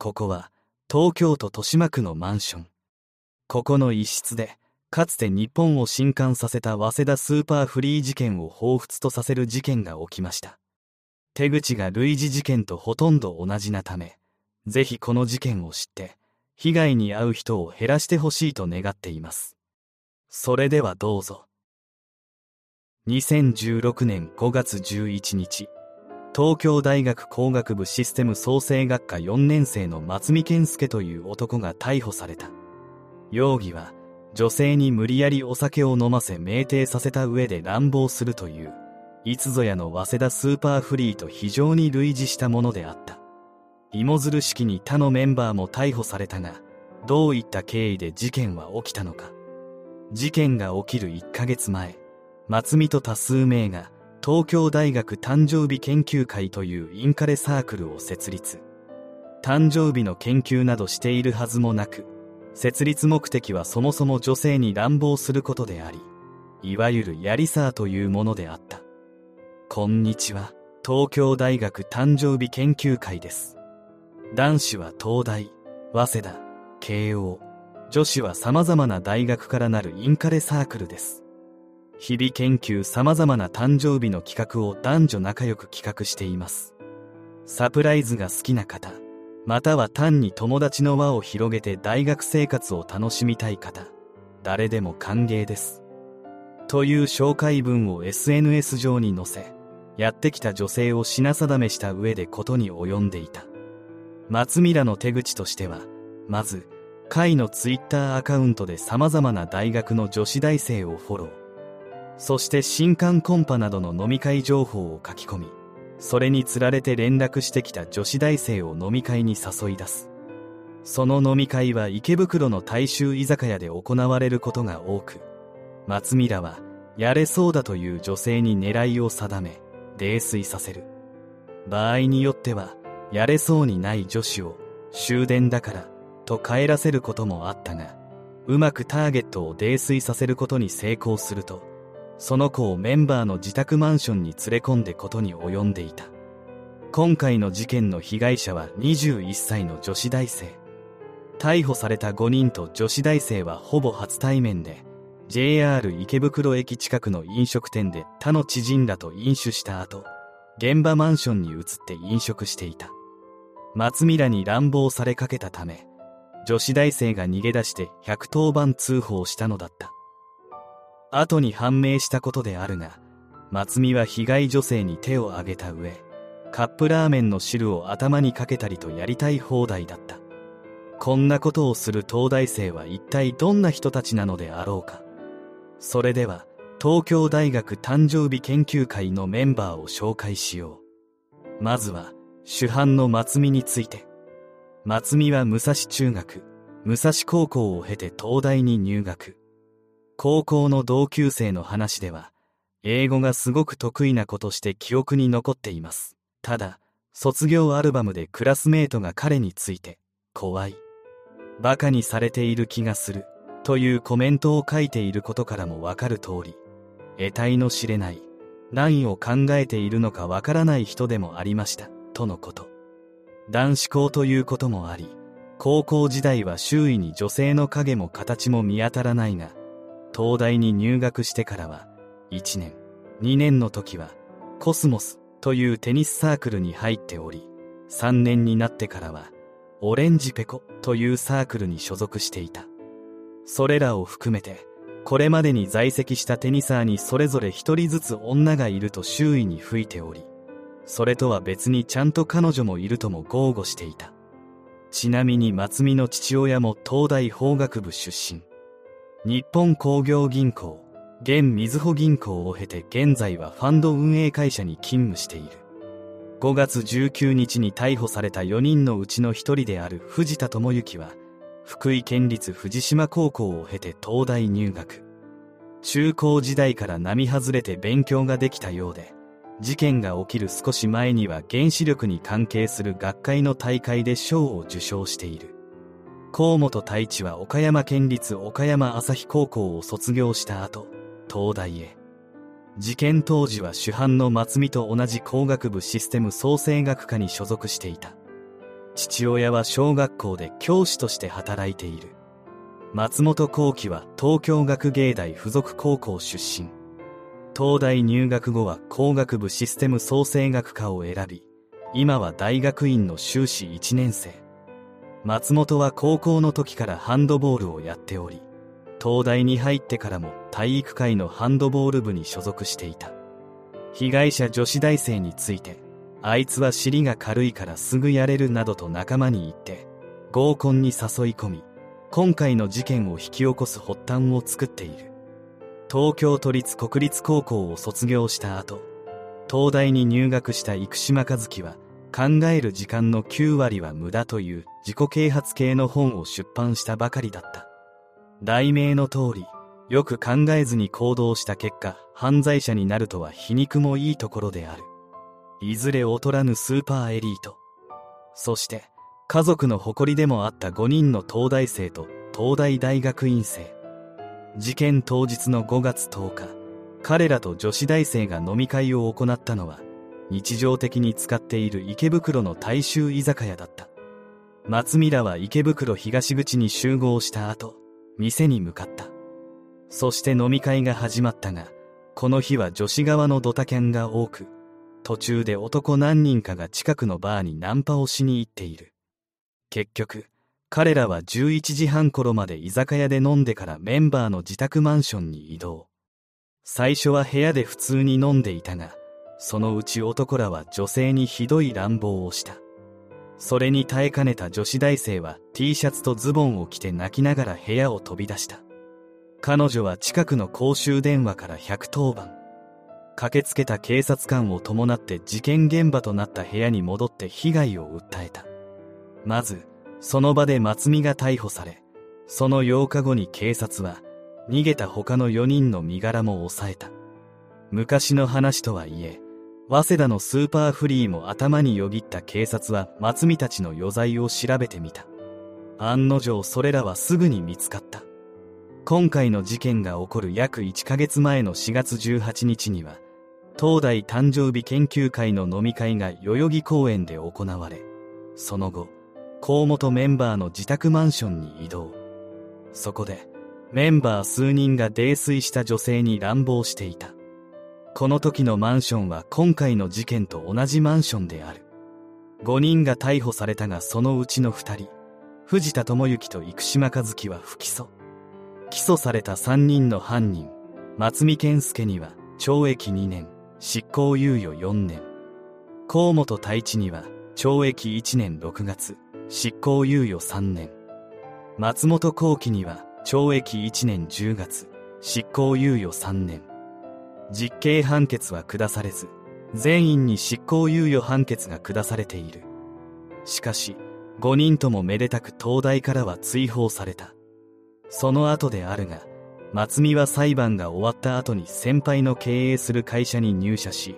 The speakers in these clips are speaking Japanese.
ここは東京都豊島区のマンション。ここの一室で、かつて日本を震撼させた早稲田スーパーフリー事件を彷彿とさせる事件が起きました。手口が類似事件とほとんど同じなため、ぜひこの事件を知って、被害に遭う人を減らしてほしいと願っています。それではどうぞ。2016年5月11日、東京大学工学部システム創生学科4年生の松見健介という男が逮捕された。容疑は、女性に無理やりお酒を飲ませ酩酊させた上で乱暴するという、いつぞやの早稲田スーパーフリーと非常に類似したものであった。芋づる式に他のメンバーも逮捕されたが、どういった経緯で事件は起きたのか。事件が起きる1ヶ月前、松見と多数名が東京大学誕生日研究会というインカレサークルを設立。誕生日の研究などしているはずもなく、設立目的はそもそも女性に乱暴することであり、いわゆるやりさーというものであった。こんにちは。東京大学誕生日研究会です。男子は東大、早稲田、慶応、女子は様々な大学からなるインカレサークルです。日々研究様々な誕生日の企画を男女仲良く企画しています。サプライズが好きな方、または単に友達の輪を広げて大学生活を楽しみたい方、誰でも歓迎です。という紹介文を SNS 上に載せ、やってきた女性を品定めした上でことに及んでいた。松ミラの手口としては、まず、会のツイッターアカウントで様々な大学の女子大生をフォロー。そして新刊コンパなどの飲み会情報を書き込み、それにつられて連絡してきた女子大生を飲み会に誘い出す。その飲み会は池袋の大衆居酒屋で行われることが多く、松ミラはやれそうだという女性に狙いを定め、泥酔させる。場合によっては、やれそうにない女子を終電だからと帰らせることもあったが、うまくターゲットを泥酔させることに成功すると、その子をメンバーの自宅マンションに連れ込んでことに及んでいた。今回の事件の被害者は21歳の女子大生。逮捕された5人と女子大生はほぼ初対面で、JR 池袋駅近くの飲食店で他の知人らと飲酒した後、現場マンションに移って飲食していた。松ミラに乱暴されかけたため、女子大生が逃げ出して110番通報したのだった。後に判明したことであるが、松見は被害女性に手を挙げた上、カップラーメンの汁を頭にかけたりとやりたい放題だった。こんなことをする東大生は一体どんな人たちなのであろうか。それでは、東京大学誕生日研究会のメンバーを紹介しよう。まずは、主犯の松見について。松見は武蔵中学、武蔵高校を経て東大に入学。高校の同級生の話では、英語がすごく得意な子として記憶に残っています。ただ、卒業アルバムでクラスメートが彼について、怖い。馬鹿にされている気がする。というコメントを書いていることからもわかる通り、得体の知れない、何を考えているのかわからない人でもありました、とのこと。男子校ということもあり、高校時代は周囲に女性の影も形も見当たらないが、東大に入学してからは、1年、2年の時は、コスモスというテニスサークルに入っており、3年になってからは、オレンジペコというサークルに所属していた。それらを含めて、これまでに在籍したテニサーにそれぞれ一人ずつ女がいると周囲に吹いており、それとは別にちゃんと彼女もいるとも豪語していた。ちなみに松見の父親も東大法学部出身。日本工業銀行、現みずほ銀行を経て現在はファンド運営会社に勤務している。5月19日に逮捕された4人のうちの1人である藤田智之は、福井県立藤島高校を経て東大入学。中高時代から並外れて勉強ができたようで、事件が起きる少し前には原子力に関係する学会の大会で賞を受賞している。河本太一は岡山県立岡山朝日高校を卒業した後、東大へ。事件当時は主犯の松見と同じ工学部システム創生学科に所属していた。父親は小学校で教師として働いている。松本幸喜は東京学芸大附属高校出身。東大入学後は工学部システム創生学科を選び、今は大学院の修士1年生。松本は高校の時からハンドボールをやっており、東大に入ってからも体育会のハンドボール部に所属していた。被害者女子大生について、あいつは尻が軽いからすぐやれるなどと仲間に言って、合コンに誘い込み、今回の事件を引き起こす発端を作っている。東京都立国立高校を卒業した後、東大に入学した生島和樹は、考える時間の9割は無駄という自己啓発系の本を出版したばかりだった。題名の通り、よく考えずに行動した結果、犯罪者になるとは皮肉もいいところである。いずれ劣らぬスーパーエリート。そして、家族の誇りでもあった5人の東大生と東大大学院生。事件当日の5月10日、彼らと女子大生が飲み会を行ったのは、日常的に使っている池袋の大衆居酒屋だった。松見らは池袋東口に集合した後、店に向かった。そして飲み会が始まったが、この日は女子側のドタキャンが多く、途中で男何人かが近くのバーにナンパをしに行っている。結局、彼らは11時半頃まで居酒屋で飲んでからメンバーの自宅マンションに移動。最初は部屋で普通に飲んでいたが、そのうち男らは女性にひどい乱暴をした。それに耐えかねた女子大生は T シャツとズボンを着て泣きながら部屋を飛び出した。彼女は近くの公衆電話から110番。駆けつけた警察官を伴って事件現場となった部屋に戻って被害を訴えた。まず、その場で松見が逮捕され、その8日後に警察は、逃げた他の4人の身柄も抑えた。昔の話とはいえ、早稲田のスーパーフリーも頭によぎった警察は松見たちの余罪を調べてみた。案の定それらはすぐに見つかった。今回の事件が起こる約1ヶ月前の4月18日には、東大誕生日研究会の飲み会が代々木公園で行われ、その後、河本メンバーの自宅マンションに移動。そこで、メンバー数人が泥酔した女性に乱暴していた。この時のマンションは今回の事件と同じマンションである。5人が逮捕されたがそのうちの2人、藤田智之と生島和樹は不起訴。起訴された3人の犯人、松見健介には懲役2年、執行猶予4年。河本太一には懲役1年6月、執行猶予3年。松本幸喜には懲役1年10月、執行猶予3年。実刑判決は下されず、全員に執行猶予判決が下されている。しかし、5人ともめでたく東大からは追放された。その後であるが、松見は裁判が終わった後に先輩の経営する会社に入社し、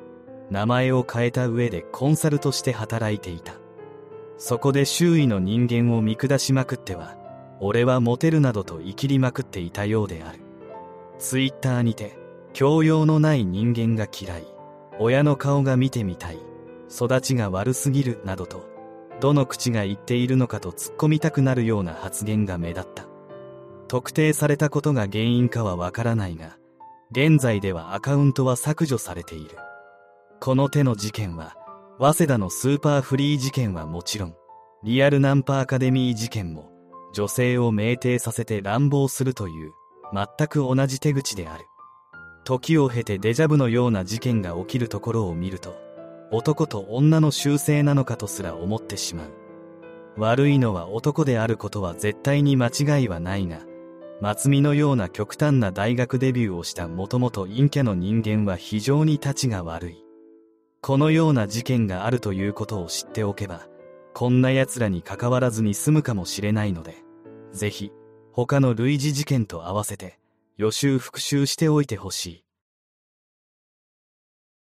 名前を変えた上でコンサルとして働いていた。そこで周囲の人間を見下しまくっては、俺はモテるなどと生きりまくっていたようである。ツイッターにて、教養のない人間が嫌い、親の顔が見てみたい、育ちが悪すぎるなどと、どの口が言っているのかと突っ込みたくなるような発言が目立った。特定されたことが原因かはわからないが、現在ではアカウントは削除されている。この手の事件は、早稲田のスーパーフリー事件はもちろん、リアルナンパアカデミー事件も、女性を酩酊させて乱暴するという、全く同じ手口である。時を経てデジャブのような事件が起きるところを見ると、男と女の習性なのかとすら思ってしまう。悪いのは男であることは絶対に間違いはないが、松見のような極端な大学デビューをしたもともと陰キャの人間は非常に立ちが悪い。このような事件があるということを知っておけば、こんな奴らに関わらずに済むかもしれないので、ぜひ、他の類似事件と合わせて、予習復習しておいてほしい。